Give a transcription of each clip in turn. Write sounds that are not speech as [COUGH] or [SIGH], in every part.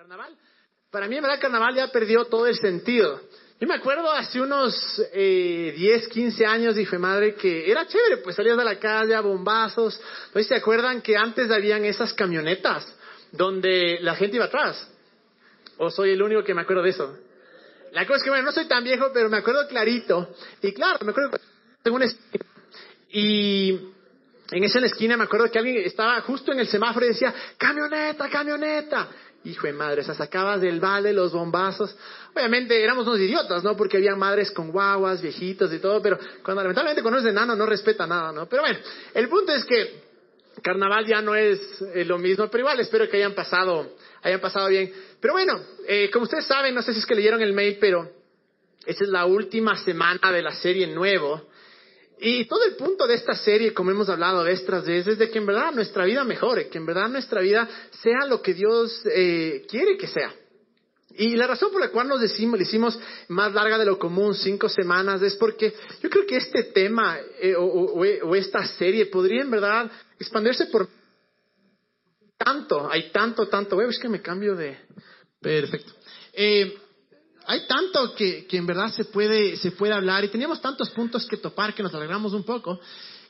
carnaval. Para mí, en verdad, carnaval ya perdió todo el sentido. Yo me acuerdo hace unos eh, 10, 15 años, dije, madre, que era chévere, pues salías de la calle a bombazos. Entonces, ¿se acuerdan que antes habían esas camionetas donde la gente iba atrás? ¿O soy el único que me acuerdo de eso? La cosa es que, bueno, no soy tan viejo, pero me acuerdo clarito. Y claro, me acuerdo que tengo una esquina. Y en esa esquina me acuerdo que alguien estaba justo en el semáforo y decía, camioneta, camioneta. Hijo de madre, se sacabas del vale los bombazos. Obviamente éramos unos idiotas, ¿no? Porque había madres con guaguas, viejitos y todo, pero cuando lamentablemente conoces de nano no respeta nada, ¿no? Pero bueno, el punto es que carnaval ya no es eh, lo mismo, pero igual espero que hayan pasado, hayan pasado bien. Pero bueno, eh, como ustedes saben, no sé si es que leyeron el mail, pero esta es la última semana de la serie nuevo. Y todo el punto de esta serie, como hemos hablado vez tras vez, es de que en verdad nuestra vida mejore, que en verdad nuestra vida sea lo que Dios eh, quiere que sea. Y la razón por la cual nos decimos, le hicimos más larga de lo común, cinco semanas, es porque yo creo que este tema eh, o, esta serie podría en verdad expandirse por tanto, hay tanto, tanto. es que me cambio de... Perfecto. Eh, hay tanto que, en verdad se puede, se puede hablar y teníamos tantos puntos que topar que nos alegramos un poco.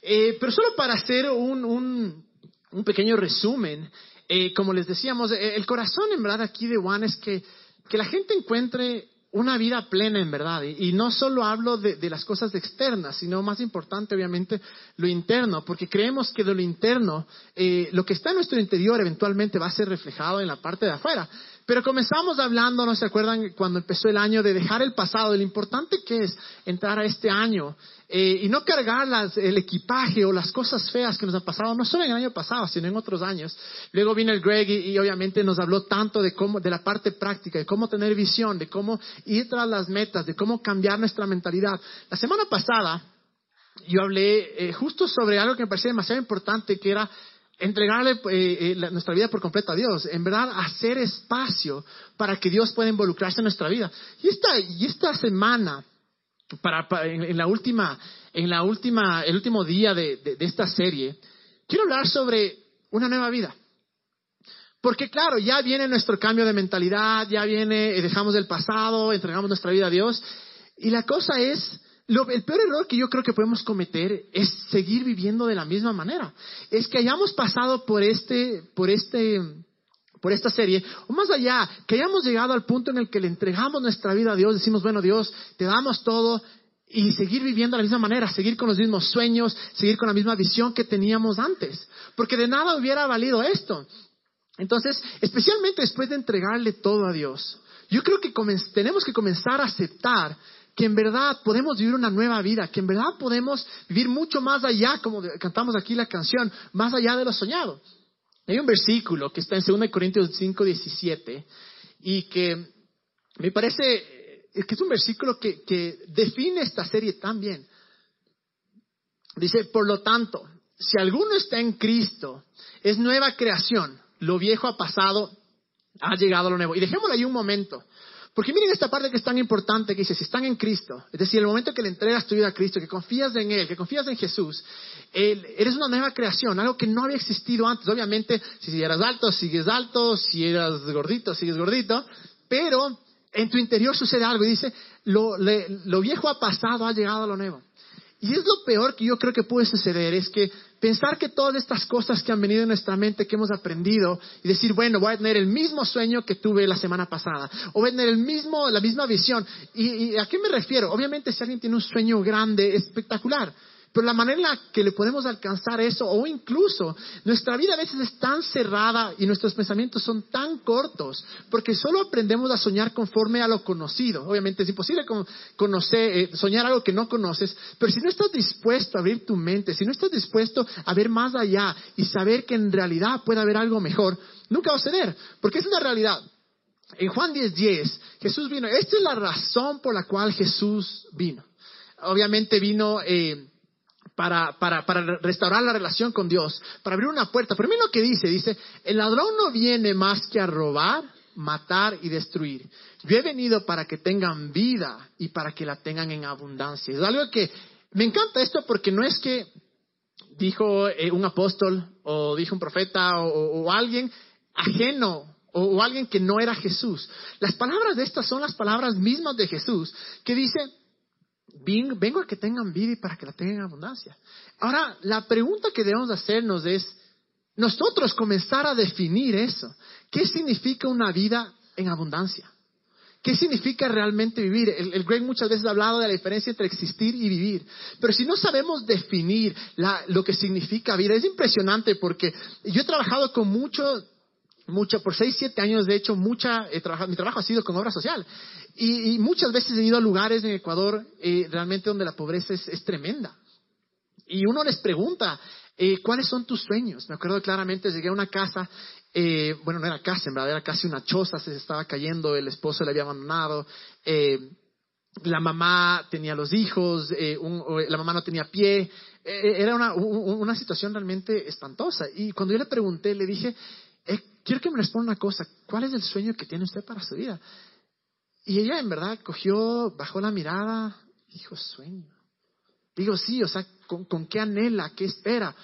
Eh, pero solo para hacer un, un, un pequeño resumen, eh, como les decíamos, el corazón en verdad aquí de Juan es que, que la gente encuentre una vida plena en verdad. Y, y no solo hablo de, de, las cosas externas, sino más importante, obviamente, lo interno, porque creemos que de lo interno, eh, lo que está en nuestro interior eventualmente va a ser reflejado en la parte de afuera. Pero comenzamos hablando, ¿no se acuerdan cuando empezó el año, de dejar el pasado, lo importante que es entrar a este año eh, y no cargar las, el equipaje o las cosas feas que nos han pasado, no solo en el año pasado, sino en otros años. Luego vino el Greg y, y, obviamente nos habló tanto de cómo, de la parte práctica, de cómo tener visión, de cómo ir tras las metas, de cómo cambiar nuestra mentalidad. La semana pasada yo hablé eh, justo sobre algo que me parecía demasiado importante, que era entregarle eh, eh, nuestra vida por completo a Dios, en verdad hacer espacio para que Dios pueda involucrarse en nuestra vida. Y esta, y esta semana, para, para en, en, la última, en la última, el último día de, de, de esta serie, quiero hablar sobre una nueva vida. Porque claro, ya viene nuestro cambio de mentalidad, ya viene, eh, dejamos el pasado, entregamos nuestra vida a Dios. Y la cosa es, lo, el peor error que yo creo que podemos cometer es seguir viviendo de la misma manera. Es que hayamos pasado por este, por este, por esta serie, o más allá, que hayamos llegado al punto en el que le entregamos nuestra vida a Dios, decimos, bueno, Dios, te damos todo, y seguir viviendo de la misma manera, seguir con los mismos sueños, seguir con la misma visión que teníamos antes. Porque de nada hubiera valido esto. Entonces, especialmente después de entregarle todo a Dios, yo creo que tenemos que comenzar a aceptar que en verdad podemos vivir una nueva vida, que en verdad podemos vivir mucho más allá, como cantamos aquí la canción, más allá de lo soñado. Hay un versículo que está en 2 Corintios 5, 17 y que me parece que es un versículo que, que define esta serie tan bien. Dice, por lo tanto, si alguno está en Cristo, es nueva creación, lo viejo ha pasado, ha llegado lo nuevo. Y dejémoslo ahí un momento. Porque miren esta parte que es tan importante que dice, si están en Cristo, es decir, el momento que le entregas tu vida a Cristo, que confías en Él, que confías en Jesús, él, eres una nueva creación, algo que no había existido antes. Obviamente, si eras alto, sigues alto, si eras gordito, sigues gordito, pero en tu interior sucede algo y dice, lo, lo viejo ha pasado, ha llegado a lo nuevo. Y es lo peor que yo creo que puede suceder, es que pensar que todas estas cosas que han venido en nuestra mente, que hemos aprendido, y decir, bueno, voy a tener el mismo sueño que tuve la semana pasada, o voy a tener el mismo, la misma visión. ¿Y, y a qué me refiero? Obviamente si alguien tiene un sueño grande, espectacular, pero la manera en la que le podemos alcanzar eso, o incluso nuestra vida a veces es tan cerrada y nuestros pensamientos son tan cortos, porque solo aprendemos a soñar conforme a lo conocido. Obviamente es imposible conocer, eh, soñar algo que no conoces, pero si no estás dispuesto a abrir tu mente, si no estás dispuesto a ver más allá y saber que en realidad puede haber algo mejor, nunca va a ceder, porque es una realidad. En Juan 10:10, 10, Jesús vino. Esta es la razón por la cual Jesús vino. Obviamente vino eh, para, para, para, restaurar la relación con Dios, para abrir una puerta. Pero mira lo que dice, dice, el ladrón no viene más que a robar, matar y destruir. Yo he venido para que tengan vida y para que la tengan en abundancia. Es algo que me encanta esto porque no es que dijo eh, un apóstol o dijo un profeta o, alguien ajeno o, alguien que no era Jesús. Las palabras de estas son las palabras mismas de Jesús, que dice, vengo a que tengan vida y para que la tengan en abundancia. Ahora, la pregunta que debemos hacernos es, nosotros comenzar a definir eso. ¿Qué significa una vida en abundancia? ¿Qué significa realmente vivir? El, Greg muchas veces ha hablado de la diferencia entre existir y vivir. Pero si no sabemos definir lo que significa vida, es impresionante porque yo he trabajado con mucho, mucho, por seis, siete años, de hecho, mucha, mi trabajo ha sido con obra social. Y, muchas veces he ido a lugares en Ecuador eh, realmente donde la pobreza es, tremenda. Y uno les pregunta, eh, ¿cuáles son tus sueños? Me acuerdo claramente, llegué a una casa eh, bueno, no era casa, en verdad era casi una choza, se estaba cayendo, el esposo le había abandonado, eh, la mamá tenía los hijos, eh, la mamá no tenía pie, era una, una, situación realmente espantosa. Y cuando yo le pregunté, le dije, quiero que me responda una cosa, ¿cuál es el sueño que tiene usted para su vida? Y ella en verdad cogió, bajó la mirada, dijo, sueño. Digo, sí, o sea, ¿con, con qué anhela? ¿Qué espera?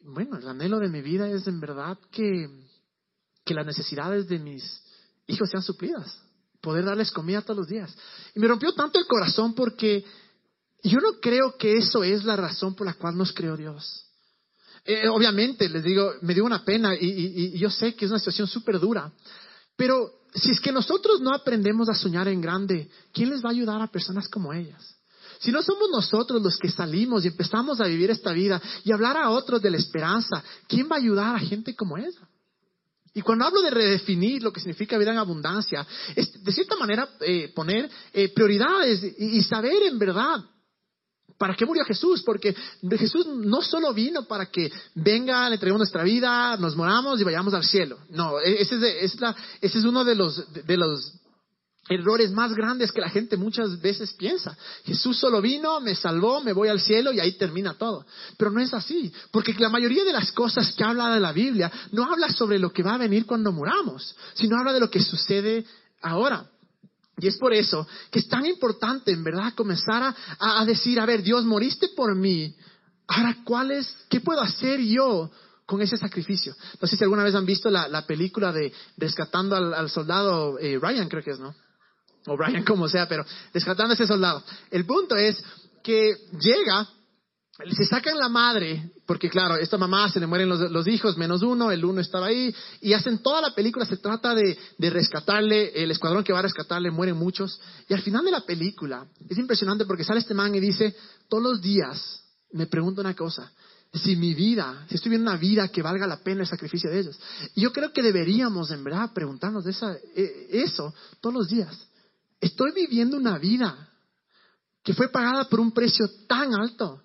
Bueno, el anhelo de mi vida es en verdad que que las necesidades de mis hijos sean suplidas, poder darles comida todos los días. Y me rompió tanto el corazón porque yo no creo que eso es la razón por la cual nos creó Dios. Eh, obviamente, les digo, me dio una pena y, yo sé que es una situación súper dura, pero si es que nosotros no aprendemos a soñar en grande, ¿quién les va a ayudar a personas como ellas? Si no somos nosotros los que salimos y empezamos a vivir esta vida y hablar a otros de la esperanza, ¿quién va a ayudar a gente como esa? Y cuando hablo de redefinir lo que significa vida en abundancia, es de cierta manera eh, poner eh, prioridades y, saber en verdad ¿Para qué murió Jesús? Porque Jesús no solo vino para que venga, le entreguemos nuestra vida, nos moramos y vayamos al cielo. No, e, ese es, ese es uno de los, de los errores más grandes que la gente muchas veces piensa. Jesús solo vino, me salvó, me voy al cielo y ahí termina todo. Pero no es así, porque la mayoría de las cosas que habla de la Biblia no habla sobre lo que va a venir cuando muramos, sino habla de lo que sucede ahora. Y es por eso que es tan importante, en verdad, comenzar a, decir, a ver, Dios, moriste por mí. Ahora, ¿cuál es, qué puedo hacer yo con ese sacrificio? No sé si alguna vez han visto la, película de Rescatando al, soldado eh, Ryan, creo que es, ¿no? o Brian [LAUGHS] como sea, pero descartando a ese soldado. El punto es que llega, se sacan la madre, porque claro, esta mamá se le mueren los, hijos, menos uno, el uno estaba ahí, y hacen toda la película, se trata de, rescatarle, el escuadrón que va a rescatarle, mueren muchos, y al final de la película, es impresionante porque sale este man y dice, todos los días me pregunto una cosa, si mi vida, si estoy viviendo una vida que valga la pena el sacrificio de ellos. Y yo creo que deberíamos, en verdad, preguntarnos de esa, e, eso todos los días. Estoy viviendo una vida que fue pagada por un precio tan alto.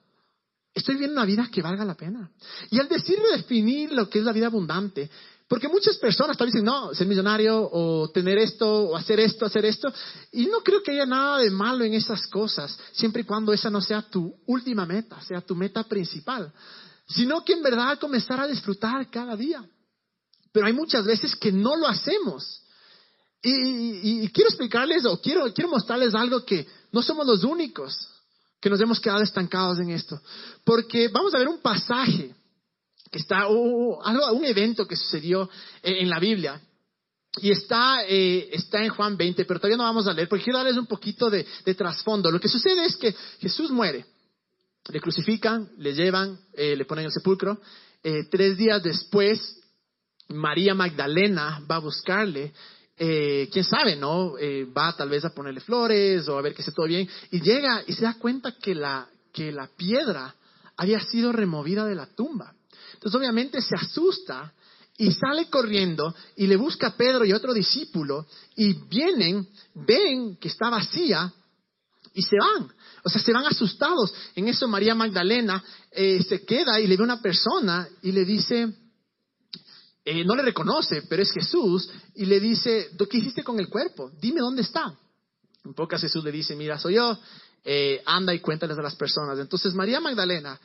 Estoy viviendo una vida que valga la pena. Y al decir definir lo que es la vida abundante, porque muchas personas tal dicen, no, ser millonario o tener esto o hacer esto, hacer esto. Y no creo que haya nada de malo en esas cosas, siempre y cuando esa no sea tu última meta, sea tu meta principal. Sino que en verdad comenzar a disfrutar cada día. Pero hay muchas veces que no lo hacemos. Y, quiero explicarles o quiero, quiero mostrarles algo que no somos los únicos que nos hemos quedado estancados en esto. Porque vamos a ver un pasaje que está, algo, un evento que sucedió en, la Biblia. Y está, eh, está en Juan 20, pero todavía no vamos a leer, porque quiero darles un poquito de, trasfondo. Lo que sucede es que Jesús muere, le crucifican, le llevan, eh, le ponen en el sepulcro. Eh, tres días después, María Magdalena va a buscarle eh, quién sabe, ¿no? Eh, va tal vez a ponerle flores o a ver que esté todo bien. Y llega y se da cuenta que la, que la piedra había sido removida de la tumba. Entonces obviamente se asusta y sale corriendo y le busca a Pedro y otro discípulo y vienen, ven que está vacía y se van. O sea, se van asustados. En eso María Magdalena eh, se queda y le ve una persona y le dice, eh, no le reconoce, pero es Jesús, y le dice, ¿qué hiciste con el cuerpo? Dime dónde está. En pocas Jesús le dice, mira, soy yo, eh, anda y cuéntales a las personas. Entonces María Magdalena,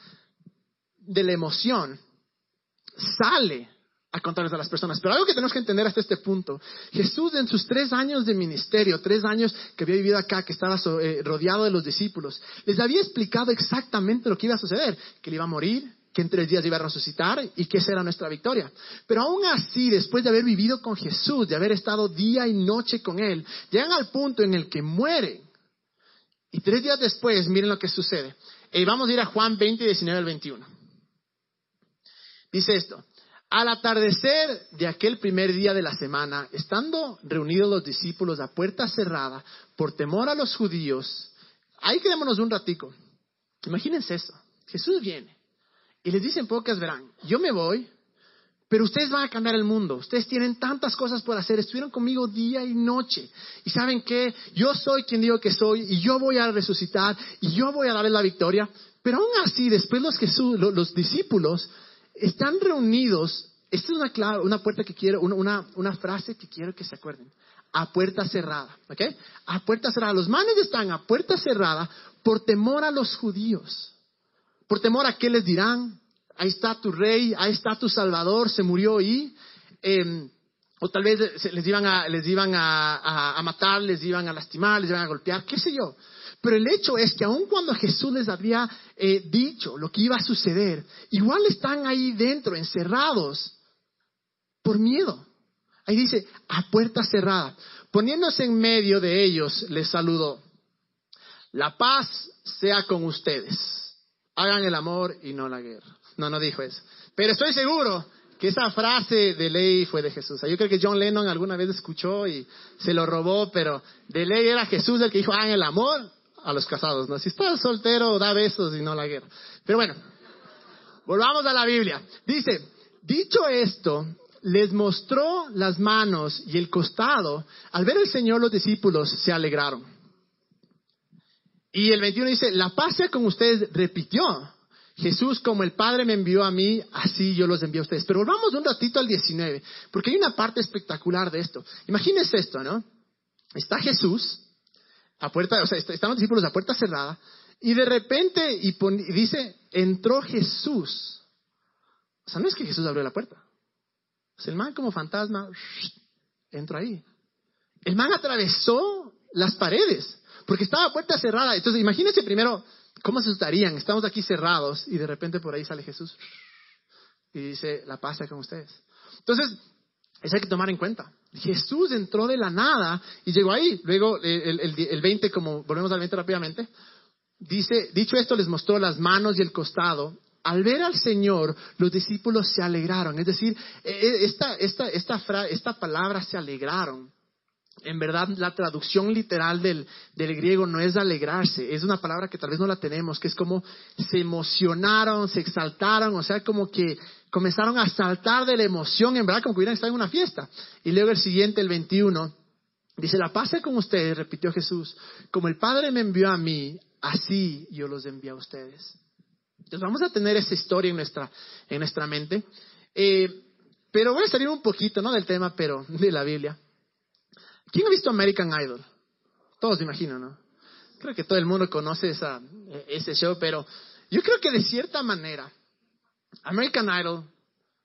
de la emoción, sale a contarles a las personas. Pero algo que tenemos que entender hasta este punto, Jesús en sus tres años de ministerio, tres años que había vivido acá, que estaba eh, rodeado de los discípulos, les había explicado exactamente lo que iba a suceder, que él iba a morir, que en tres días iba a resucitar y que esa era nuestra victoria. Pero aún así, después de haber vivido con Jesús, de haber estado día y noche con Él, llegan al punto en el que mueren. Y tres días después, miren lo que sucede. Y vamos a ir a Juan 20, 19 al 21. Dice esto. Al atardecer de aquel primer día de la semana, estando reunidos los discípulos a puerta cerrada por temor a los judíos, ahí quedémonos un ratico. Imagínense eso. Jesús viene y les dice en pocas verán, yo me voy, pero ustedes van a cambiar el mundo. Ustedes tienen tantas cosas por hacer. Estuvieron conmigo día y noche. Y saben que yo soy quien digo que soy y yo voy a resucitar y yo voy a darles la victoria. Pero aún así, después los, Jesús, los discípulos están reunidos. Esta es una, una puerta que quiero, una, una frase que quiero que se acuerden. A puerta cerrada, ¿ok? A puerta cerrada. Los manes están a puerta cerrada por temor a los judíos. Por temor a qué les dirán. Ahí está tu rey, ahí está tu salvador, se murió y... Em, o tal vez les iban, a, les iban a, matar, les iban a lastimar, les iban a golpear, qué sé yo. Pero el hecho es que aun cuando Jesús les había eh, dicho lo que iba a suceder, igual están ahí dentro, encerrados, por miedo. Ahí dice, a puerta cerrada. Poniéndose en medio de ellos, les saludó. La paz sea con ustedes. Hagan el amor y no la guerra. No, no dijo eso. Pero estoy seguro que esa frase de ley fue de Jesús. Yo creo que John Lennon alguna vez escuchó y se lo robó, pero de ley era Jesús el que dijo, hagan el amor a los casados, ¿no? Si estás soltero, da besos y no la guerra. Pero bueno, volvamos a la Biblia. Dice, dicho esto, les mostró las manos y el costado. Al ver el Señor, los discípulos se alegraron. Y el 21 dice, la paz sea con ustedes, repitió. Jesús, como el Padre me envió a mí, así yo los envío a ustedes. Pero volvamos un ratito al 19, porque hay una parte espectacular de esto. Imagínense esto, ¿no? Está Jesús, a puerta, o sea, están los discípulos a puerta cerrada, y de repente, y, dice, entró Jesús. O sea, no es que Jesús abrió la puerta. O sea, el man como fantasma, entró ahí. El man atravesó las paredes, porque estaba puerta cerrada. Entonces, imagínense primero, ¿cómo se asustarían? Estamos aquí cerrados, y de repente por ahí sale Jesús, y dice, la paz con ustedes. Entonces, eso hay que tomar en cuenta. Jesús entró de la nada y llegó ahí. Luego, el, el, 20, como volvemos al 20 rápidamente, dice, dicho esto, les mostró las manos y el costado. Al ver al Señor, los discípulos se alegraron. Es decir, e, e, esta, esta, esta, esta palabra se alegraron. En verdad, la traducción literal del, del, griego no es alegrarse, es una palabra que tal vez no la tenemos, que es como se emocionaron, se exaltaron, o sea, como que comenzaron a saltar de la emoción, en verdad, como que hubieran estado en una fiesta. Y luego el siguiente, el 21, dice, la paz con ustedes, repitió Jesús, como el Padre me envió a mí, así yo los envío a ustedes. Entonces vamos a tener esa historia en nuestra, en nuestra mente. Eh, pero voy a salir un poquito, no del tema, pero de la Biblia. ¿Quién ha visto American Idol? Todos imagino, ¿no? Creo que todo el mundo conoce esa, ese show, pero yo creo que de cierta manera American Idol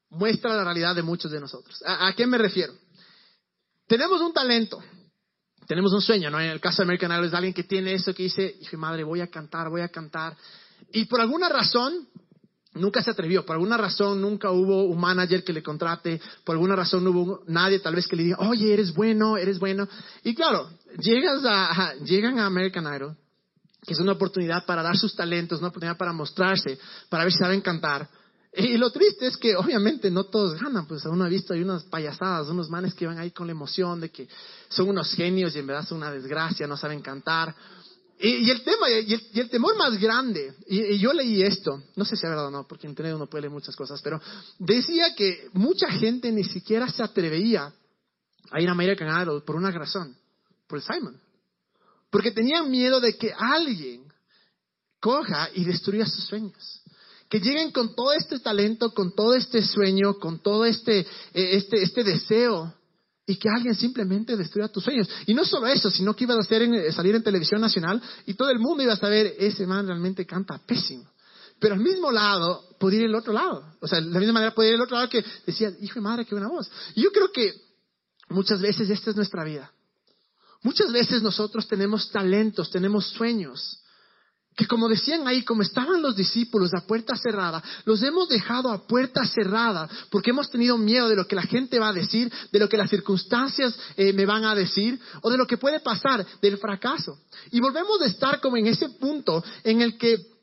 muestra la realidad de muchos de nosotros. ¿A, qué me refiero? Tenemos un talento, tenemos un sueño, ¿no? En el caso de American Idol es alguien que tiene eso que dice, hijo madre, voy a cantar, voy a cantar. Y por alguna razón, nunca se atrevió, por alguna razón nunca hubo un manager que le contrate, por alguna razón no hubo nadie tal vez que le diga, oye, eres bueno, eres bueno. Y claro, llegas a, llegan a American Idol, que es una oportunidad para dar sus talentos, una oportunidad para mostrarse, para ver si saben cantar. Y lo triste es que obviamente no todos ganan, pues uno ha visto hay unas payasadas, unos manes que van ahí con la emoción de que son unos genios y en verdad son una desgracia, no saben cantar. Y, el tema, y el, temor más grande, y, yo leí esto, no sé si es verdad o no, porque en internet uno puede leer muchas cosas, pero decía que mucha gente ni siquiera se atrevía a ir a American Idol por una razón, por el Simon. Porque tenían miedo de que alguien coja y destruya sus sueños que lleguen con todo este talento, con todo este sueño, con todo este, eh, este, este deseo y que alguien simplemente destruya tus sueños. Y no solo eso, sino que ibas a hacer eh, salir en televisión nacional y todo el mundo iba a saber, ese man realmente canta pésimo. Pero al mismo lado, podía ir el otro lado. O sea, de la misma manera podía ir el otro lado que decía, hijo de madre, qué buena voz. Y yo creo que muchas veces esta es nuestra vida. Muchas veces nosotros tenemos talentos, tenemos sueños, que como decían ahí, como estaban los discípulos a puerta cerrada, los hemos dejado a puerta cerrada porque hemos tenido miedo de lo que la gente va a decir, de lo que las circunstancias eh, me van a decir o de lo que puede pasar, del fracaso. Y volvemos a estar como en ese punto en el que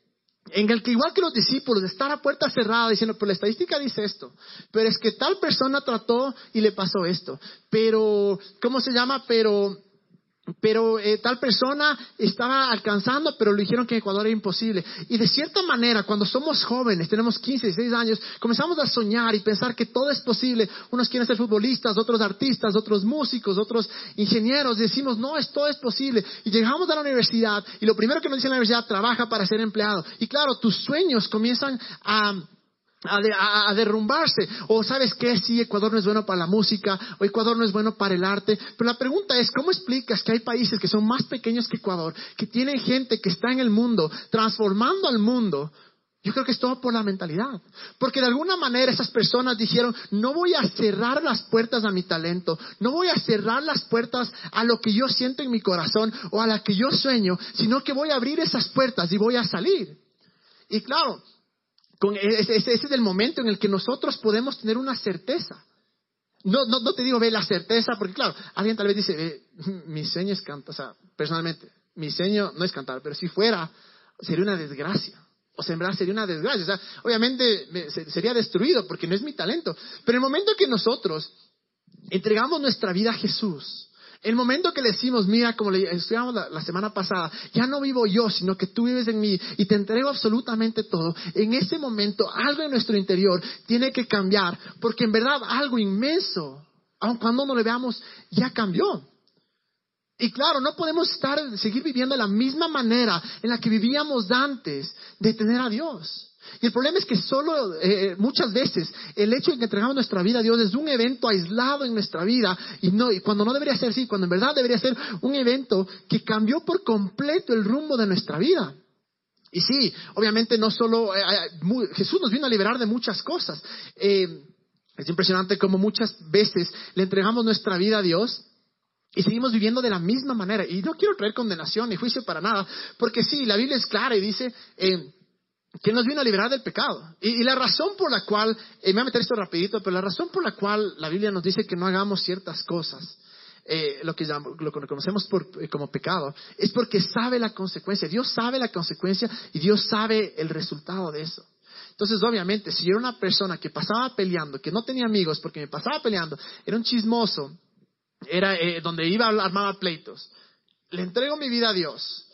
en el que igual que los discípulos, estar a puerta cerrada diciendo, pero la estadística dice esto, pero es que tal persona trató y le pasó esto, pero, ¿cómo se llama? Pero pero eh, tal persona estaba alcanzando, pero le dijeron que en Ecuador era imposible. Y de cierta manera, cuando somos jóvenes, tenemos 15, 16 años, comenzamos a soñar y pensar que todo es posible. Unos quieren ser futbolistas, otros artistas, otros músicos, otros ingenieros. Decimos, no, esto es posible. Y llegamos a la universidad y lo primero que nos dice la universidad, trabaja para ser empleado. Y claro, tus sueños comienzan a a, derrumbarse. O sabes que si Ecuador no es bueno para la música, o Ecuador no es bueno para el arte. Pero la pregunta es, ¿cómo explicas que hay países que son más pequeños que Ecuador, que tienen gente que está en el mundo, transformando al mundo? Yo creo que es todo por la mentalidad. Porque de alguna manera esas personas dijeron, no voy a cerrar las puertas a mi talento, no voy a cerrar las puertas a lo que yo siento en mi corazón o a la que yo sueño, sino que voy a abrir esas puertas y voy a salir. Y claro, ese, es el momento en el que nosotros podemos tener una certeza. No, no, no te digo, ve la certeza, porque claro, alguien tal vez dice, [LAUGHS] mi sueño es cantar, o sea, personalmente, mi sueño no es cantar, pero si fuera, sería una desgracia. O verdad sería una desgracia. O sea, obviamente sería destruido porque no es mi talento. Pero el momento que nosotros entregamos nuestra vida a Jesús, el momento que le decimos, mira, como le estudiamos la, semana pasada, ya no vivo yo, sino que tú vives en mí y te entrego absolutamente todo, en ese momento algo en nuestro interior tiene que cambiar, porque en verdad algo inmenso, aun cuando no le veamos, ya cambió. Y claro, no podemos estar, seguir viviendo de la misma manera en la que vivíamos antes de tener a Dios. Y el problema es que solo eh, muchas veces el hecho de que entregamos nuestra vida a Dios es un evento aislado en nuestra vida y, no, y cuando no debería ser así, cuando en verdad debería ser un evento que cambió por completo el rumbo de nuestra vida. Y sí, obviamente no solo eh, eh, Jesús nos vino a liberar de muchas cosas. es impresionante como muchas veces le entregamos nuestra vida a Dios y seguimos viviendo de la misma manera. Y no quiero traer condenación ni juicio para nada, porque sí, la Biblia es clara y dice que nos vino a liberar del pecado. Y, la razón por la cual, eh, me voy a meter esto rapidito, pero la razón por la cual la Biblia nos dice que no hagamos ciertas cosas, eh, lo, que lo que conocemos por, eh, como pecado, es porque sabe la consecuencia. Dios sabe la consecuencia y Dios sabe el resultado de eso. Entonces, obviamente, si yo era una persona que pasaba peleando, que no tenía amigos porque me pasaba peleando, era un chismoso, era donde iba a armar pleitos, le entrego mi vida a Dios.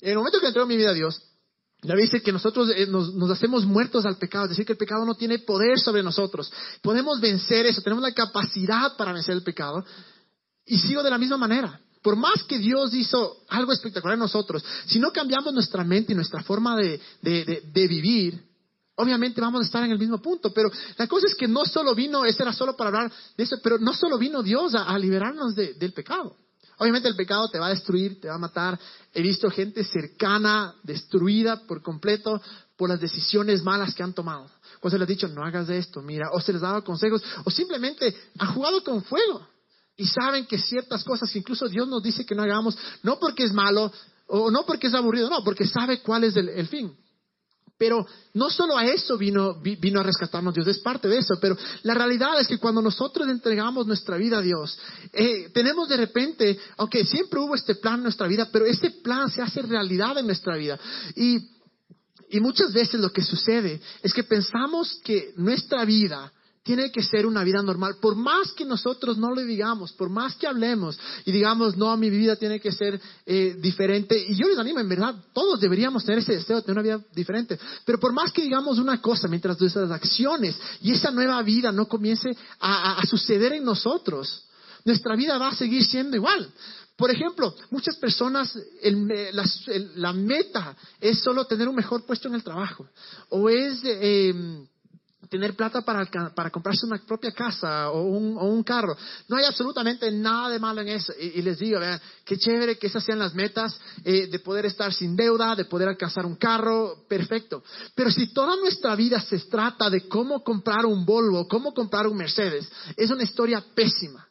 En el momento que le entrego mi vida a Dios, la Biblia dice que nosotros eh, nos, hacemos muertos al pecado, es decir, que el pecado no tiene poder sobre nosotros. Podemos vencer eso, tenemos la capacidad para vencer el pecado. Y sigo de la misma manera. Por más que Dios hizo algo espectacular en nosotros, si no cambiamos nuestra mente y nuestra forma de, vivir, obviamente vamos a estar en el mismo punto. Pero la cosa es que no solo vino, eso era solo para hablar de eso, pero no solo vino Dios a, liberarnos del pecado. Obviamente el pecado te va a destruir, te va a matar. He visto gente cercana, destruida por completo por las decisiones malas que han tomado. O se les ha dicho, no hagas esto, mira, o se les daba consejos, o simplemente han jugado con fuego. Y saben que ciertas cosas que incluso Dios nos dice que no hagamos, no porque es malo, o no porque es aburrido, no, porque sabe cuál es el fin. Pero no solo a eso vino, vino a rescatarnos Dios, es parte de eso, pero la realidad es que cuando nosotros entregamos nuestra vida a Dios, eh, tenemos de repente, aunque siempre hubo este plan en nuestra vida, pero ese plan se hace realidad en nuestra vida. Y, y muchas veces lo que sucede es que pensamos que nuestra vida tiene que ser una vida normal. Por más que nosotros no le digamos, por más que hablemos y digamos, no, mi vida tiene que ser eh, diferente. Y yo les animo, en verdad, todos deberíamos tener ese deseo de tener una vida diferente. Pero por más que digamos una cosa, mientras nuestras acciones y esa nueva vida no comience a, suceder en nosotros, nuestra vida va a seguir siendo igual. Por ejemplo, muchas personas, la, meta es solo tener un mejor puesto en el trabajo. O es... Eh, tener plata para, para comprarse una propia casa o un, o un, carro. No hay absolutamente nada de malo en eso. Y, les digo, vean, qué chévere que esas sean las metas eh, de poder estar sin deuda, de poder alcanzar un carro, perfecto. Pero si toda nuestra vida se trata de cómo comprar un Volvo, cómo comprar un Mercedes, es una historia pésima.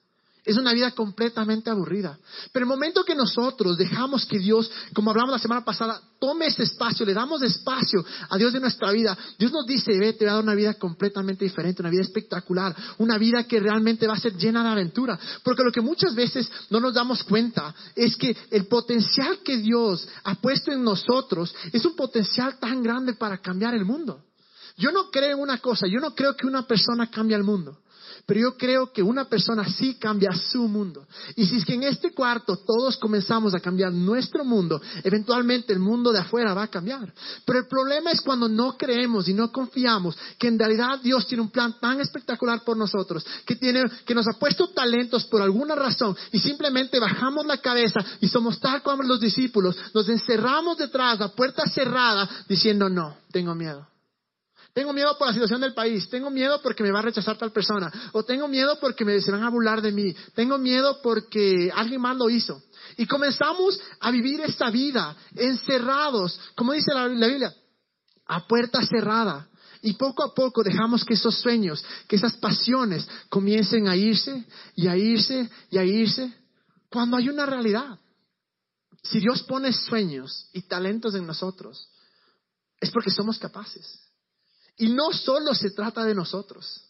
Es una vida completamente aburrida. Pero el momento que nosotros dejamos que Dios, como hablamos la semana pasada, tome ese espacio, le damos espacio a Dios de nuestra vida, Dios nos dice, ve, te voy a dar una vida completamente diferente, una vida espectacular, una vida que realmente va a ser llena de aventura. Porque lo que muchas veces no nos damos cuenta es que el potencial que Dios ha puesto en nosotros es un potencial tan grande para cambiar el mundo. Yo no creo en una cosa, yo no creo que una persona cambie el mundo. Pero yo creo que una persona sí cambia su mundo. Y si es que en este cuarto todos comenzamos a cambiar nuestro mundo, eventualmente el mundo de afuera va a cambiar. Pero el problema es cuando no creemos y no confiamos que en realidad Dios tiene un plan tan espectacular por nosotros, que, tiene, que nos ha puesto talentos por alguna razón y simplemente bajamos la cabeza y somos tal como los discípulos, nos encerramos detrás, la puerta cerrada, diciendo no, tengo miedo. Tengo miedo por la situación del país. Tengo miedo porque me va a rechazar tal persona. O tengo miedo porque me, se van a burlar de mí. Tengo miedo porque alguien más lo hizo. Y comenzamos a vivir esta vida encerrados, como dice la, la Biblia, a puerta cerrada. Y poco a poco dejamos que esos sueños, que esas pasiones comiencen a irse y a irse y a irse cuando hay una realidad. Si Dios pone sueños y talentos en nosotros, es porque somos capaces. Y no solo se trata de nosotros,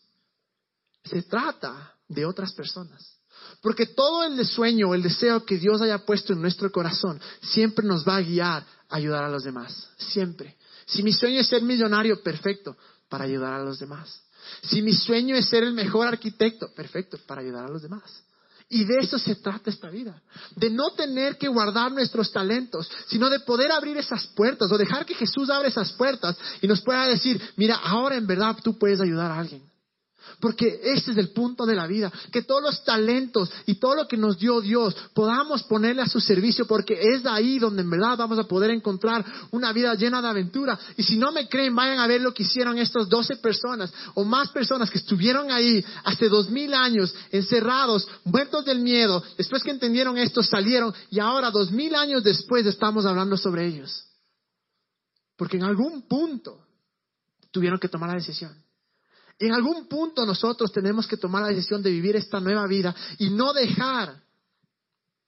se trata de otras personas. Porque todo el sueño, el deseo que Dios haya puesto en nuestro corazón, siempre nos va a guiar a ayudar a los demás. Siempre. Si mi sueño es ser millonario, perfecto, para ayudar a los demás. Si mi sueño es ser el mejor arquitecto, perfecto, para ayudar a los demás. Y de eso se trata esta vida. De no tener que guardar nuestros talentos, sino de poder abrir esas puertas o dejar que Jesús abra esas puertas y nos pueda decir, mira, ahora en verdad tú puedes ayudar a alguien. Porque ese es el punto de la vida, que todos los talentos y todo lo que nos dio Dios podamos ponerle a su servicio, porque es ahí donde en verdad vamos a poder encontrar una vida llena de aventura. Y si no me creen, vayan a ver lo que hicieron estas doce personas o más personas que estuvieron ahí hace dos mil años, encerrados, muertos del miedo. Después que entendieron esto, salieron y ahora dos mil años después estamos hablando sobre ellos. Porque en algún punto tuvieron que tomar la decisión. En algún punto nosotros tenemos que tomar la decisión de vivir esta nueva vida y no dejar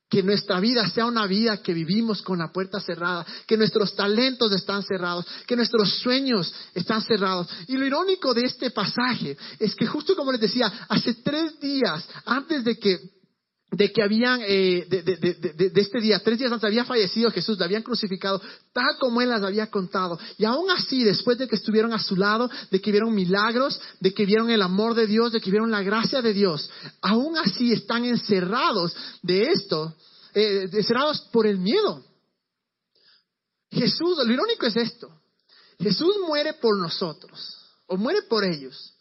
que nuestra vida sea una vida que vivimos con la puerta cerrada, que nuestros talentos están cerrados, que nuestros sueños están cerrados. Y lo irónico de este pasaje es que justo como les decía, hace tres días antes de que de que habían, eh, de, este día, tres días antes había fallecido Jesús, le habían crucificado, tal como Él las había contado. Y aún así, después de que estuvieron a su lado, de que vieron milagros, de que vieron el amor de Dios, de que vieron la gracia de Dios, aún así están encerrados de esto, eh, encerrados por el miedo. Jesús, lo irónico es esto, Jesús muere por nosotros, o muere por ellos,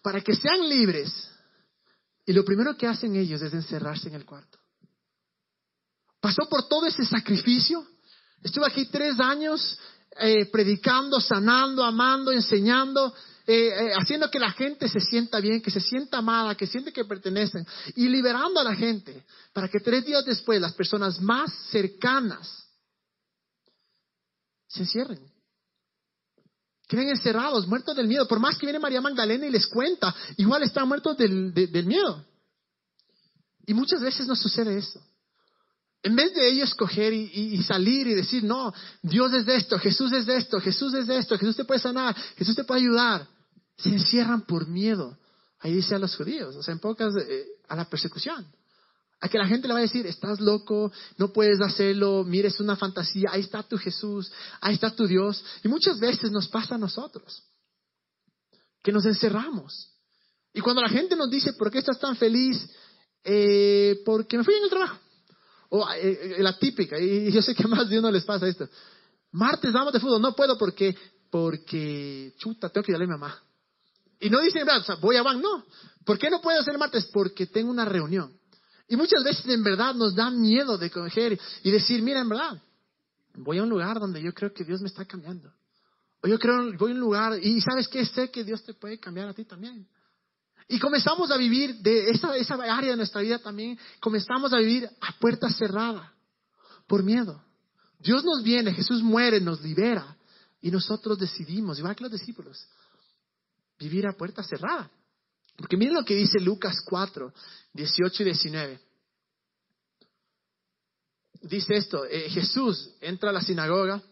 para que sean libres y lo primero que hacen ellos es encerrarse en el cuarto. Pasó por todo ese sacrificio. Estuve aquí tres años eh, predicando, sanando, amando, enseñando, eh, eh, haciendo que la gente se sienta bien, que se sienta amada, que siente que pertenecen y liberando a la gente para que tres días después las personas más cercanas se encierren. Queden encerrados, muertos del miedo. Por más que viene María Magdalena y les cuenta, igual están muertos del, miedo. Y muchas veces nos sucede eso. En vez de ellos coger y, salir y decir, no, Dios es de esto, Jesús es de esto, Jesús es de esto, Jesús te puede sanar, Jesús te puede ayudar, se encierran por miedo. Ahí dice a los judíos, o sea, en pocas, eh, a la persecución. A que la gente le va a decir, estás loco, no puedes hacerlo, mires una fantasía, ahí está tu Jesús, ahí está tu Dios. Y muchas veces nos pasa a nosotros, que nos encerramos. Y cuando la gente nos dice, ¿por qué estás tan feliz? Eh, porque me fui en el trabajo. O eh, eh, la típica, y yo sé que más de uno les pasa esto. Martes vamos de fútbol, no puedo porque, porque, chuta, tengo que ir a mi mamá. Y no dicen, voy a van, no. ¿Por qué no puedo hacer martes? Porque tengo una reunión. Y muchas veces en verdad nos da miedo de coger y decir, mira, en verdad, voy a un lugar donde yo creo que Dios me está cambiando. O yo creo, voy a un lugar y sabes que sé que Dios te puede cambiar a ti también. Y comenzamos a vivir de esa, esa área de nuestra vida también, comenzamos a vivir a puerta cerrada, por miedo. Dios nos viene, Jesús muere, nos libera y nosotros decidimos, igual que los discípulos, vivir a puerta cerrada. Porque miren lo que dice Lucas 4, 18 y 19. Dice esto, eh, Jesús entra a la sinagoga,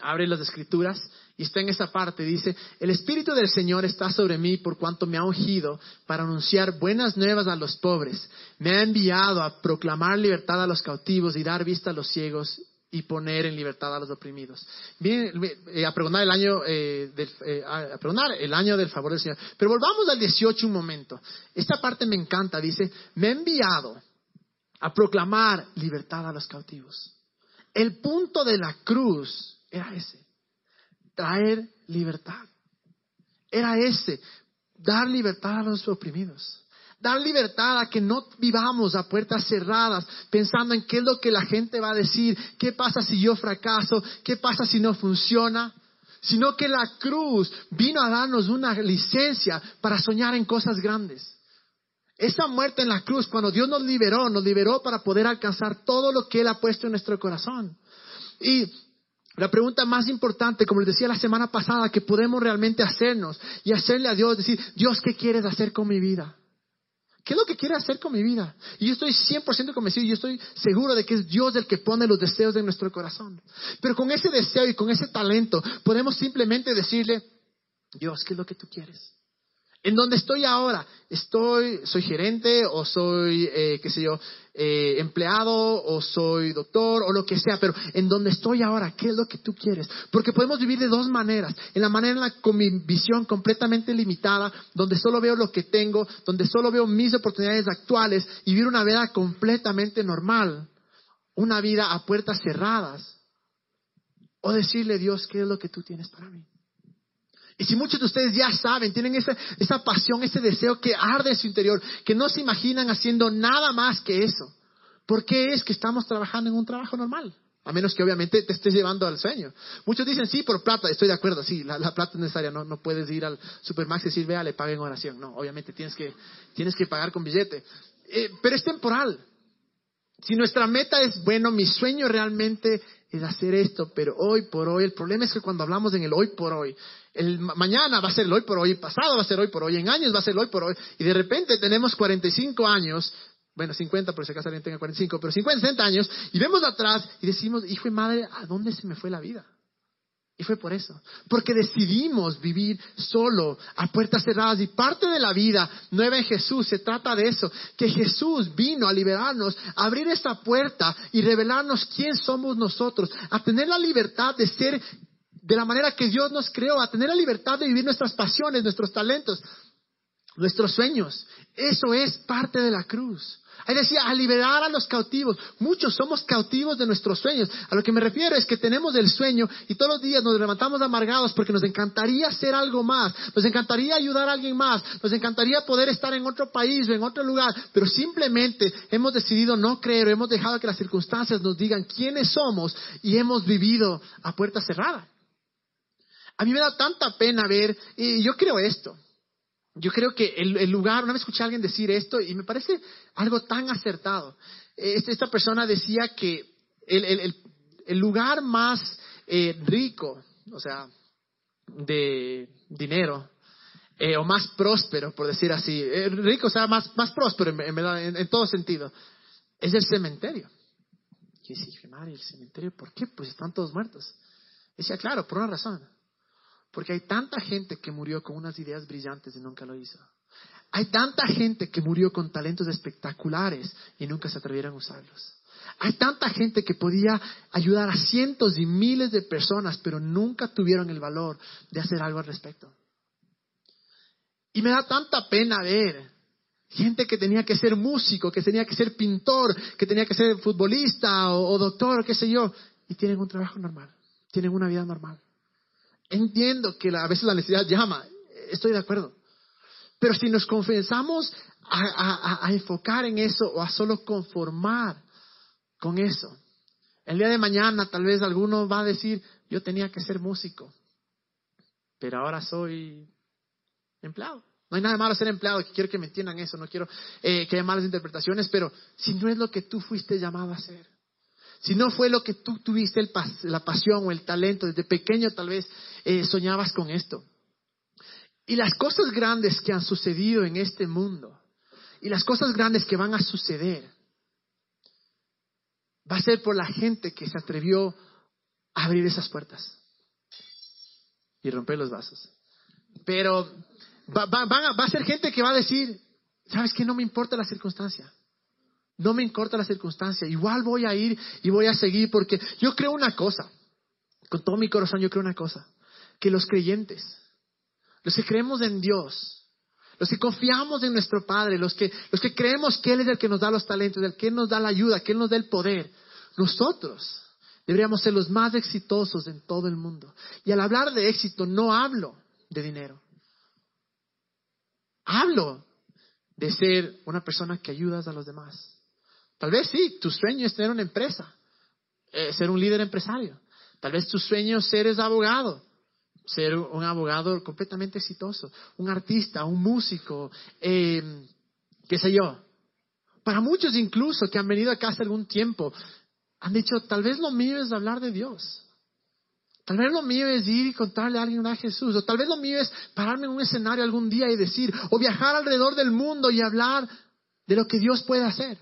abre las escrituras y está en esa parte, dice, el Espíritu del Señor está sobre mí por cuanto me ha ungido para anunciar buenas nuevas a los pobres, me ha enviado a proclamar libertad a los cautivos y dar vista a los ciegos y poner en libertad a los oprimidos. Bien, eh, a pregonar el año eh, del, eh, a el año del favor del Señor. Pero volvamos al 18 un momento. Esta parte me encanta, dice, me ha enviado a proclamar libertad a los cautivos. El punto de la cruz era ese traer libertad. Era ese, dar libertad a los oprimidos. Dar libertad a que no vivamos a puertas cerradas pensando en qué es lo que la gente va a decir, qué pasa si yo fracaso, qué pasa si no funciona, sino que la cruz vino a darnos una licencia para soñar en cosas grandes. Esa muerte en la cruz, cuando Dios nos liberó, nos liberó para poder alcanzar todo lo que Él ha puesto en nuestro corazón. Y la pregunta más importante, como les decía la semana pasada, que podemos realmente hacernos y hacerle a Dios, decir, Dios, ¿qué quieres hacer con mi vida? ¿Qué es lo que quiere hacer con mi vida? Y yo estoy 100% convencido, yo estoy seguro de que es Dios el que pone los deseos de nuestro corazón. Pero con ese deseo y con ese talento podemos simplemente decirle, Dios, ¿qué es lo que tú quieres? En donde estoy ahora, estoy, soy gerente o soy, eh, qué sé yo, eh, empleado o soy doctor o lo que sea, pero en donde estoy ahora, ¿qué es lo que tú quieres? Porque podemos vivir de dos maneras. En la manera en la, con mi visión completamente limitada, donde solo veo lo que tengo, donde solo veo mis oportunidades actuales y vivir una vida completamente normal, una vida a puertas cerradas. O decirle, Dios, ¿qué es lo que tú tienes para mí? Y si muchos de ustedes ya saben, tienen esa, esa pasión, ese deseo que arde en su interior, que no se imaginan haciendo nada más que eso, ¿por qué es que estamos trabajando en un trabajo normal? A menos que obviamente te estés llevando al sueño. Muchos dicen, sí, por plata, estoy de acuerdo, sí, la, plata es necesaria, no, no puedes ir al Supermax y decir, vea, le paguen oración. No, obviamente tienes que, tienes que pagar con billete. Eh, pero es temporal. Si nuestra meta es, bueno, mi sueño realmente es hacer esto, pero hoy por hoy, el problema es que cuando hablamos en el hoy por hoy, el mañana va a ser el hoy por hoy, pasado va a ser hoy por hoy, en años va a ser el hoy por hoy, y de repente tenemos 45 años, bueno, 50 por si acaso alguien tenga 45, pero 50, 60 años, y vemos atrás y decimos, hijo y madre, ¿a dónde se me fue la vida? Y fue por eso, porque decidimos vivir solo, a puertas cerradas. Y parte de la vida nueva en Jesús se trata de eso, que Jesús vino a liberarnos, a abrir esa puerta y revelarnos quién somos nosotros, a tener la libertad de ser de la manera que Dios nos creó, a tener la libertad de vivir nuestras pasiones, nuestros talentos, nuestros sueños. Eso es parte de la cruz. Ahí decía, a liberar a los cautivos. Muchos somos cautivos de nuestros sueños. A lo que me refiero es que tenemos el sueño y todos los días nos levantamos amargados porque nos encantaría hacer algo más, nos encantaría ayudar a alguien más, nos encantaría poder estar en otro país o en otro lugar, pero simplemente hemos decidido no creer, hemos dejado que las circunstancias nos digan quiénes somos y hemos vivido a puerta cerrada. A mí me da tanta pena ver, y yo creo esto, yo creo que el, lugar, una vez escuché a alguien decir esto y me parece algo tan acertado. Esta, persona decía que el, lugar más eh, rico, o sea, de dinero, eh, o más próspero, por decir así, eh, rico, o sea, más, próspero en, todo sentido, es el cementerio. Y dije, madre, ¿el cementerio por qué? Pues están todos muertos. Decía, claro, por una razón. Porque hay tanta gente que murió con unas ideas brillantes y nunca lo hizo. Hay tanta gente que murió con talentos espectaculares y nunca se atrevieron a usarlos. Hay tanta gente que podía ayudar a cientos y miles de personas, pero nunca tuvieron el valor de hacer algo al respecto. Y me da tanta pena ver gente que tenía que ser músico, que tenía que ser pintor, que tenía que ser futbolista o, doctor, o qué sé yo, y tienen un trabajo normal, tienen una vida normal. Entiendo que a veces la necesidad llama, estoy de acuerdo. Pero si nos confesamos a, enfocar en eso o a solo conformar con eso, el día de mañana tal vez alguno va a decir, yo tenía que ser músico, pero ahora soy empleado. No hay nada malo ser empleado, quiero que me entiendan eso, no quiero eh, que haya malas interpretaciones, pero si no es lo que tú fuiste llamado a hacer, si no fue lo que tú tuviste la pasión o el talento, desde pequeño tal vez eh, soñabas con esto. Y las cosas grandes que han sucedido en este mundo y las cosas grandes que van a suceder va a ser por la gente que se atrevió a abrir esas puertas y romper los vasos. Pero va, va a ser gente que va a decir, ¿sabes qué? No me importa la circunstancia. No me importa la circunstancia. Igual voy a ir y voy a seguir porque yo creo una cosa. Con todo mi corazón yo creo una cosa. Que los creyentes los que creemos en Dios, los que confiamos en nuestro Padre, los que, los que creemos que Él es el que nos da los talentos, el que nos da la ayuda, que nos da el poder, nosotros deberíamos ser los más exitosos en todo el mundo. Y al hablar de éxito no hablo de dinero. Hablo de ser una persona que ayudas a los demás. Tal vez sí, tu sueño es tener una empresa, eh, ser un líder empresario. Tal vez tu sueño es ser abogado ser un abogado completamente exitoso, un artista, un músico, eh, qué sé yo. Para muchos incluso que han venido acá hace algún tiempo, han dicho, tal vez lo mío es hablar de Dios. Tal vez lo mío es ir y contarle a alguien a Jesús. O tal vez lo mío es pararme en un escenario algún día y decir, o viajar alrededor del mundo y hablar de lo que Dios puede hacer.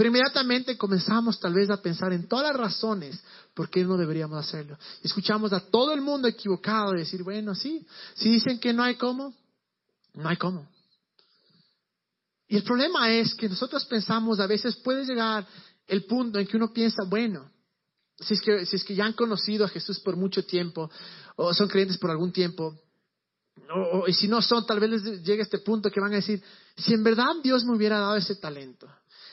Pero inmediatamente comenzamos tal vez a pensar en todas las razones por qué no deberíamos hacerlo. Escuchamos a todo el mundo equivocado y decir, bueno, sí, si dicen que no hay cómo, no hay cómo. Y el problema es que nosotros pensamos, a veces puede llegar el punto en que uno piensa, bueno, si es que, ya han conocido a Jesús por mucho tiempo o son creyentes por algún tiempo, o, y si no son, tal vez les llegue este punto que van a decir, si en verdad Dios me hubiera dado ese talento,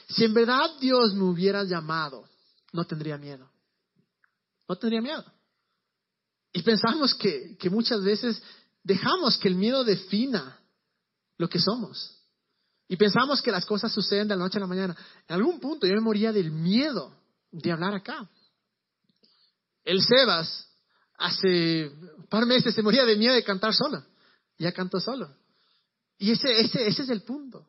si en verdad Dios me hubiera llamado, no tendría miedo. No tendría miedo. Y pensamos que, muchas veces dejamos que el miedo defina lo que somos. Y pensamos que las cosas suceden de la noche a la mañana. En algún punto yo me moría del miedo de hablar acá. El Sebas hace un par de meses se moría de miedo de cantar solo. Ya cantó solo. Y ese, ese, ese es el punto.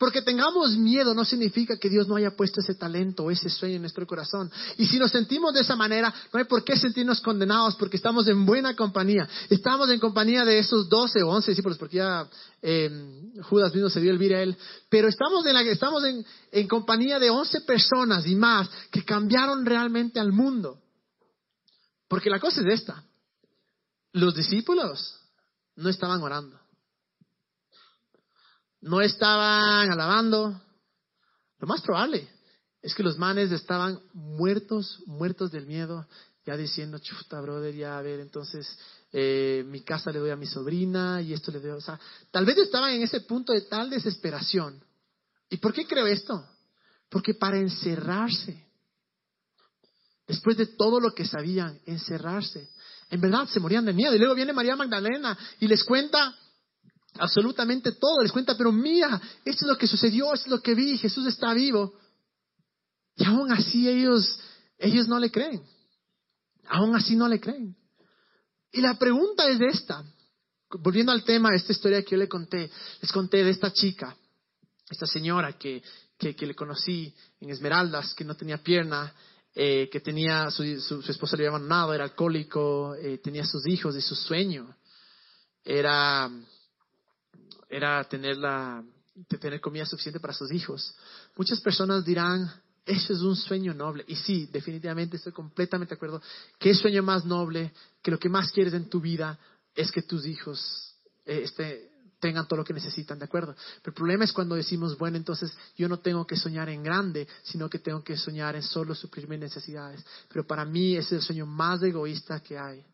Porque tengamos miedo no significa que Dios no haya puesto ese talento o ese sueño en nuestro corazón. Y si nos sentimos de esa manera, no hay por qué sentirnos condenados porque estamos en buena compañía. Estamos en compañía de esos 12 o 11 discípulos, porque ya em, Judas mismo se dio el vir a él. Pero estamos, en, la, estamos en, en compañía de 11 personas y más que cambiaron realmente al mundo. Porque la cosa es esta. Los discípulos no estaban orando no estaban alabando. Lo más probable es que los manes estaban muertos, muertos del miedo, ya diciendo, chuta, brother, ya a ver, entonces eh, mi casa le doy a mi sobrina y esto le doy. O sea, tal vez estaban en ese punto de tal desesperación. ¿Y por qué creo esto? Porque para encerrarse, después de todo lo que sabían, encerrarse, en verdad se morían de miedo. Y luego viene María Magdalena y les cuenta absolutamente todo, les cuenta, pero mira, esto es lo que sucedió, esto es lo que vi, Jesús está vivo. Y aún así ellos, ellos no le creen. Aún así no le creen. Y la pregunta es esta, volviendo al tema esta historia que yo le conté, les conté de esta chica, esta señora que, que, le conocí en Esmeraldas, que no tenía pierna, eh, que tenía, su, su, esposa le había abandonado, era alcohólico, eh, tenía sus hijos y su sueño era era tener, la, tener comida suficiente para sus hijos. Muchas personas dirán, eso es un sueño noble. Y sí, definitivamente estoy completamente de acuerdo. ¿Qué sueño más noble que lo que más quieres en tu vida es que tus hijos eh, este, tengan todo lo que necesitan, ¿de acuerdo? Pero el problema es cuando decimos, bueno, entonces yo no tengo que soñar en grande, sino que tengo que soñar en solo suplir mis necesidades. Pero para mí ese es el sueño más egoísta que hay.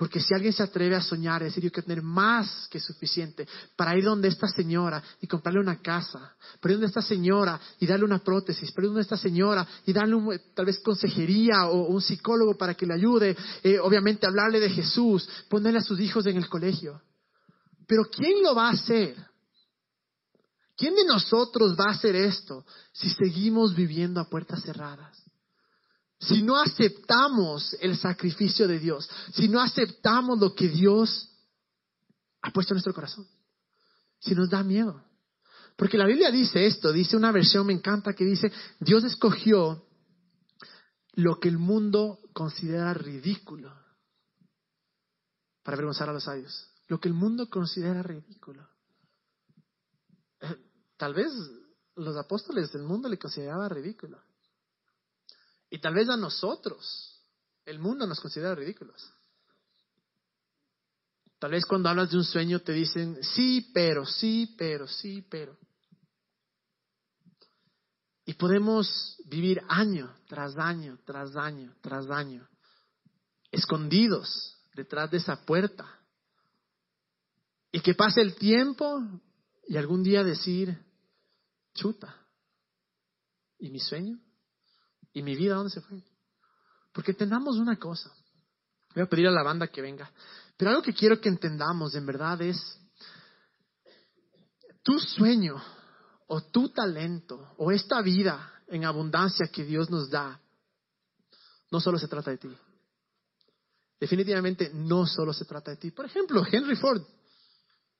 Porque si alguien se atreve a soñar, es decir, yo quiero tener más que suficiente para ir donde esta señora y comprarle una casa, para ir donde esta señora y darle una prótesis, para ir donde esta señora y darle tal vez consejería o un psicólogo para que le ayude, eh, obviamente hablarle de Jesús, ponerle a sus hijos en el colegio. Pero ¿quién lo va a hacer? ¿Quién de nosotros va a hacer esto si seguimos viviendo a puertas cerradas? Si no aceptamos el sacrificio de Dios, si no aceptamos lo que Dios ha puesto en nuestro corazón, si nos da miedo. Porque la Biblia dice esto, dice una versión, me encanta, que dice, Dios escogió lo que el mundo considera ridículo para avergonzar a los sabios. lo que el mundo considera ridículo. Eh, tal vez los apóstoles del mundo le consideraban ridículo. Y tal vez a nosotros, el mundo nos considera ridículos. Tal vez cuando hablas de un sueño te dicen, sí, pero, sí, pero, sí, pero. Y podemos vivir año tras año, tras año, tras año, escondidos detrás de esa puerta. Y que pase el tiempo y algún día decir, chuta, ¿y mi sueño? ¿Y mi vida dónde se fue? Porque entendamos una cosa. Voy a pedir a la banda que venga. Pero algo que quiero que entendamos en verdad es, tu sueño o tu talento o esta vida en abundancia que Dios nos da, no solo se trata de ti. Definitivamente no solo se trata de ti. Por ejemplo, Henry Ford.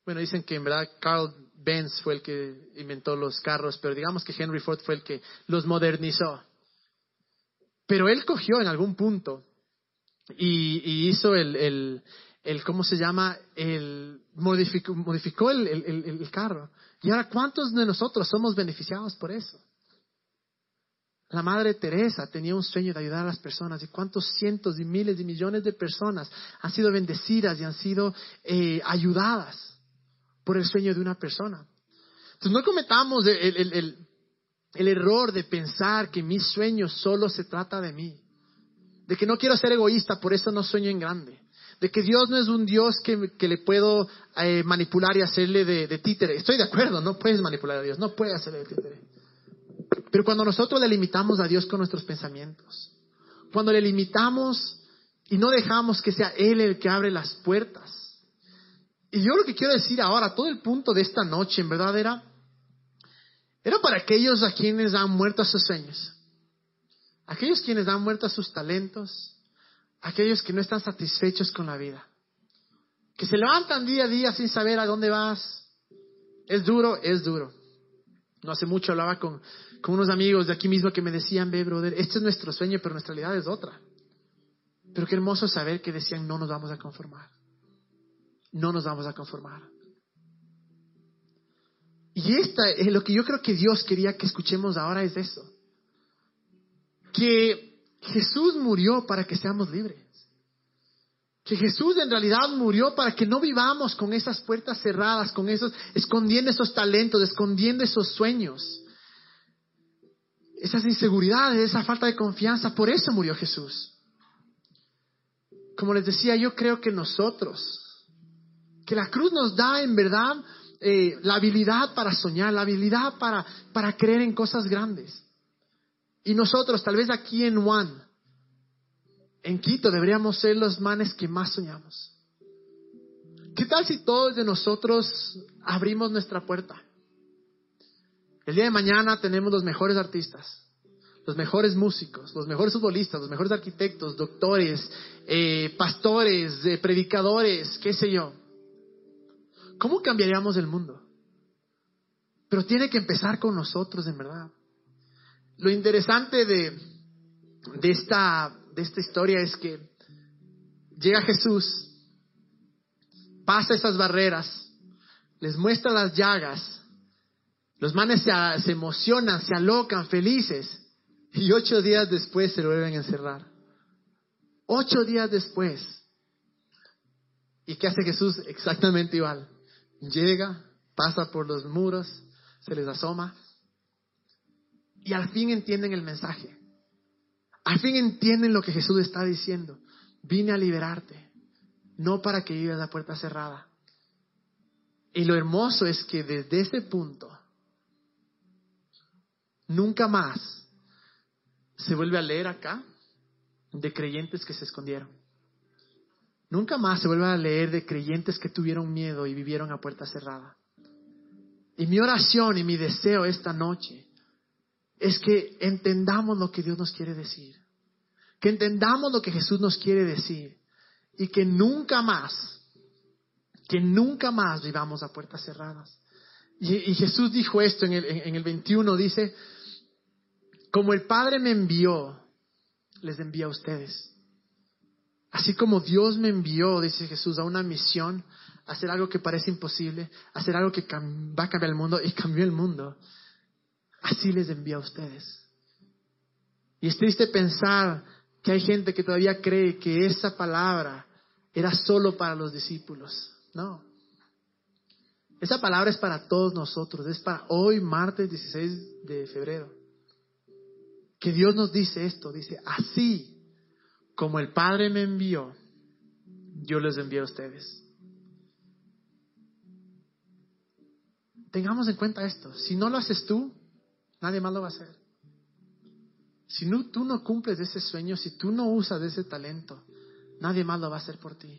Bueno, dicen que en verdad Carl Benz fue el que inventó los carros, pero digamos que Henry Ford fue el que los modernizó. Pero él cogió en algún punto y, hizo el, el, ¿cómo se llama? El, modificó, modificó el, el carro. Y ahora, ¿cuántos de nosotros somos beneficiados por eso? La Madre Teresa tenía un sueño de ayudar a las personas y cuántos cientos y miles y millones de personas han sido bendecidas y han sido eh, ayudadas por el sueño de una persona. Entonces no cometamos el, el error de pensar que mi sueño solo se trata de mí, de que no quiero ser egoísta, por eso no sueño en grande, de que Dios no es un Dios que, que le puedo eh, manipular y hacerle de, de, títere. Estoy de acuerdo, no puedes manipular a Dios, no puedes hacerle de títere. Pero cuando nosotros le limitamos a Dios con nuestros pensamientos, cuando le limitamos y no dejamos que sea Él el que abre las puertas, y yo lo que quiero decir ahora, todo el punto de esta noche en verdad era, era para aquellos a quienes han muerto a sus sueños, aquellos quienes han muerto a sus talentos, aquellos que no están satisfechos con la vida, que se levantan día a día sin saber a dónde vas. Es duro, es duro. No hace mucho hablaba con, con unos amigos de aquí mismo que me decían, ve, brother, este es nuestro sueño, pero nuestra realidad es otra. Pero qué hermoso saber que decían, no nos vamos a conformar. No nos vamos a conformar. Y esta es lo que yo creo que Dios quería que escuchemos ahora es eso. Que Jesús murió para que seamos libres. Que Jesús en realidad murió para que no vivamos con esas puertas cerradas, con esos, escondiendo esos talentos, escondiendo esos sueños, esas inseguridades, esa falta de confianza. Por eso murió Jesús. Como les decía, yo creo que nosotros, que la cruz nos da en verdad eh, la habilidad para soñar, la habilidad para, para creer en cosas grandes. Y nosotros, tal vez aquí en Juan, en Quito, deberíamos ser los manes que más soñamos. ¿Qué tal si todos de nosotros abrimos nuestra puerta? El día de mañana tenemos los mejores artistas, los mejores músicos, los mejores futbolistas, los mejores arquitectos, doctores, eh, pastores, eh, predicadores, qué sé yo. ¿Cómo cambiaríamos el mundo? Pero tiene que empezar con nosotros, en verdad. Lo interesante de, esta historia es que llega Jesús, pasa esas barreras, les muestra las llagas, los manes se, se emocionan, se alocan, felices, y ocho días después se lo vuelven a encerrar. Ocho días después. ¿Y qué hace Jesús? Exactamente igual llega, pasa por los muros, se les asoma y al fin entienden el mensaje. Al fin entienden lo que Jesús está diciendo. Vine a liberarte, no para que vivas la puerta cerrada. Y lo hermoso es que desde ese punto, nunca más se vuelve a leer acá de creyentes que se escondieron. Nunca más se vuelve a leer de creyentes que tuvieron miedo y vivieron a puerta cerrada. Y mi oración y mi deseo esta noche es que entendamos lo que Dios nos quiere decir. Que entendamos lo que Jesús nos quiere decir. Y que nunca más, que nunca más vivamos a puertas cerradas. Y, Jesús dijo esto en el, en el 21, dice, como el Padre me envió, les envía a ustedes. Así como Dios me envió, dice Jesús, a una misión, a hacer algo que parece imposible, a hacer algo que va a cambiar el mundo y cambió el mundo, así les envía a ustedes. Y es triste pensar que hay gente que todavía cree que esa palabra era solo para los discípulos. No. Esa palabra es para todos nosotros, es para hoy, martes 16 de febrero. Que Dios nos dice esto, dice, así como el Padre me envió, yo les envío a ustedes. Tengamos en cuenta esto, si no lo haces tú, nadie más lo va a hacer. Si tú no cumples ese sueño, si tú no usas ese talento, nadie más lo va a hacer por ti.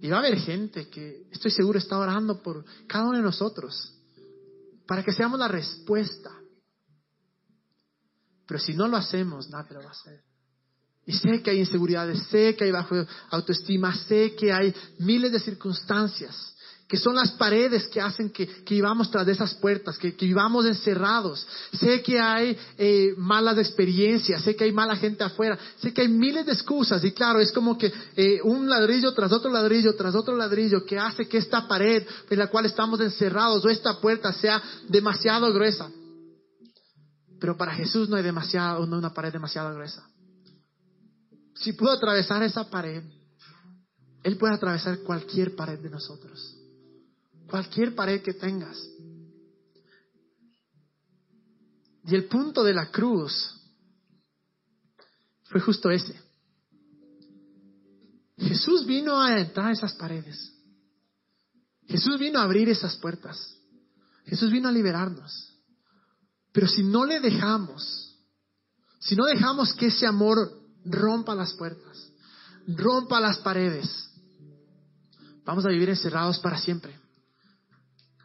Y va a haber gente que, estoy seguro, está orando por cada uno de nosotros, para que seamos la respuesta. Pero si no lo hacemos, nadie lo va a hacer. Y sé que hay inseguridades, sé que hay bajo autoestima, sé que hay miles de circunstancias que son las paredes que hacen que, vivamos tras de esas puertas, que, vivamos encerrados. Sé que hay eh, malas experiencias, sé que hay mala gente afuera, sé que hay miles de excusas y claro, es como que eh, un ladrillo tras otro ladrillo, tras otro ladrillo, que hace que esta pared en la cual estamos encerrados o esta puerta sea demasiado gruesa. Pero para Jesús no hay demasiado, no una pared demasiado gruesa. Si pudo atravesar esa pared, Él puede atravesar cualquier pared de nosotros. Cualquier pared que tengas. Y el punto de la cruz fue justo ese. Jesús vino a entrar a esas paredes. Jesús vino a abrir esas puertas. Jesús vino a liberarnos. Pero si no le dejamos, si no dejamos que ese amor rompa las puertas, rompa las paredes. Vamos a vivir encerrados para siempre.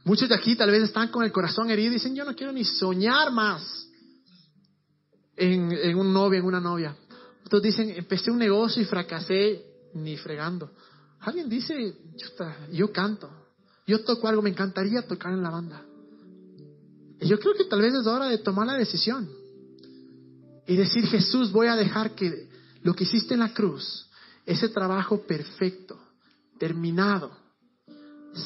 Muchos de aquí tal vez están con el corazón herido y dicen, yo no quiero ni soñar más en, un novio, en una novia. Otros dicen, empecé un negocio y fracasé ni fregando. Alguien dice, yo canto, yo toco algo, me encantaría tocar en la banda. Y yo creo que tal vez es hora de tomar la decisión y decir, Jesús, voy a dejar que lo que hiciste en la cruz, ese trabajo perfecto, terminado,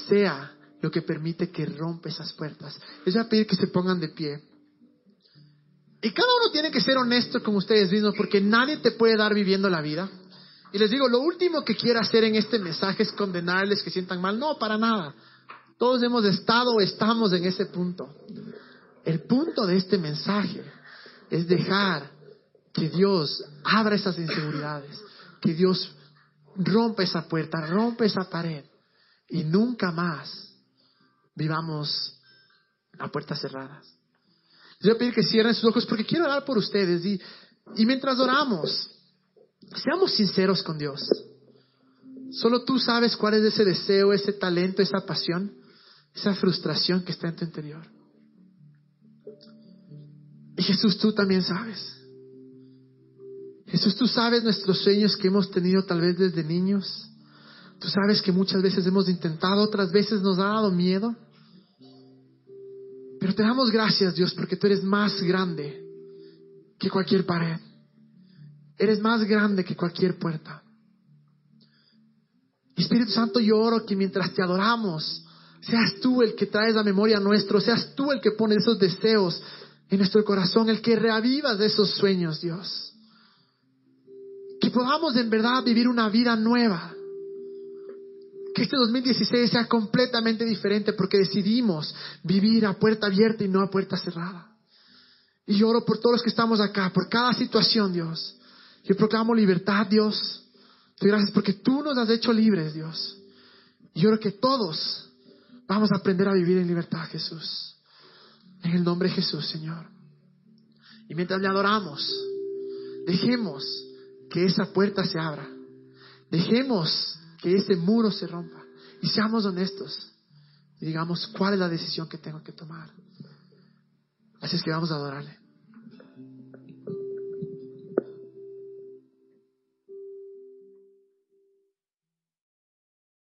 sea lo que permite que rompa esas puertas. Les voy a pedir que se pongan de pie. Y cada uno tiene que ser honesto con ustedes mismos porque nadie te puede dar viviendo la vida. Y les digo, lo último que quiero hacer en este mensaje es condenarles que sientan mal. No, para nada. Todos hemos estado o estamos en ese punto. El punto de este mensaje es dejar que Dios abra esas inseguridades, que Dios rompa esa puerta, rompa esa pared y nunca más vivamos a puertas cerradas. Les voy a pedir que cierren sus ojos porque quiero orar por ustedes y, y mientras oramos, seamos sinceros con Dios. Solo tú sabes cuál es ese deseo, ese talento, esa pasión, esa frustración que está en tu interior. Y Jesús, tú también sabes. Jesús, tú sabes nuestros sueños que hemos tenido tal vez desde niños. Tú sabes que muchas veces hemos intentado, otras veces nos ha dado miedo. Pero te damos gracias, Dios, porque tú eres más grande que cualquier pared. Eres más grande que cualquier puerta. Espíritu Santo, yo oro que mientras te adoramos, seas tú el que traes la memoria nuestro, seas tú el que pone esos deseos en nuestro corazón, el que reavivas esos sueños, Dios que podamos en verdad vivir una vida nueva. Que este 2016 sea completamente diferente porque decidimos vivir a puerta abierta y no a puerta cerrada. Y oro por todos los que estamos acá, por cada situación, Dios. Yo proclamo libertad, Dios. Te gracias porque tú nos has hecho libres, Dios. Y oro que todos vamos a aprender a vivir en libertad, Jesús. En el nombre de Jesús, Señor. Y mientras le adoramos, dejemos que esa puerta se abra. Dejemos que ese muro se rompa y seamos honestos y digamos cuál es la decisión que tengo que tomar. Así es que vamos a adorarle.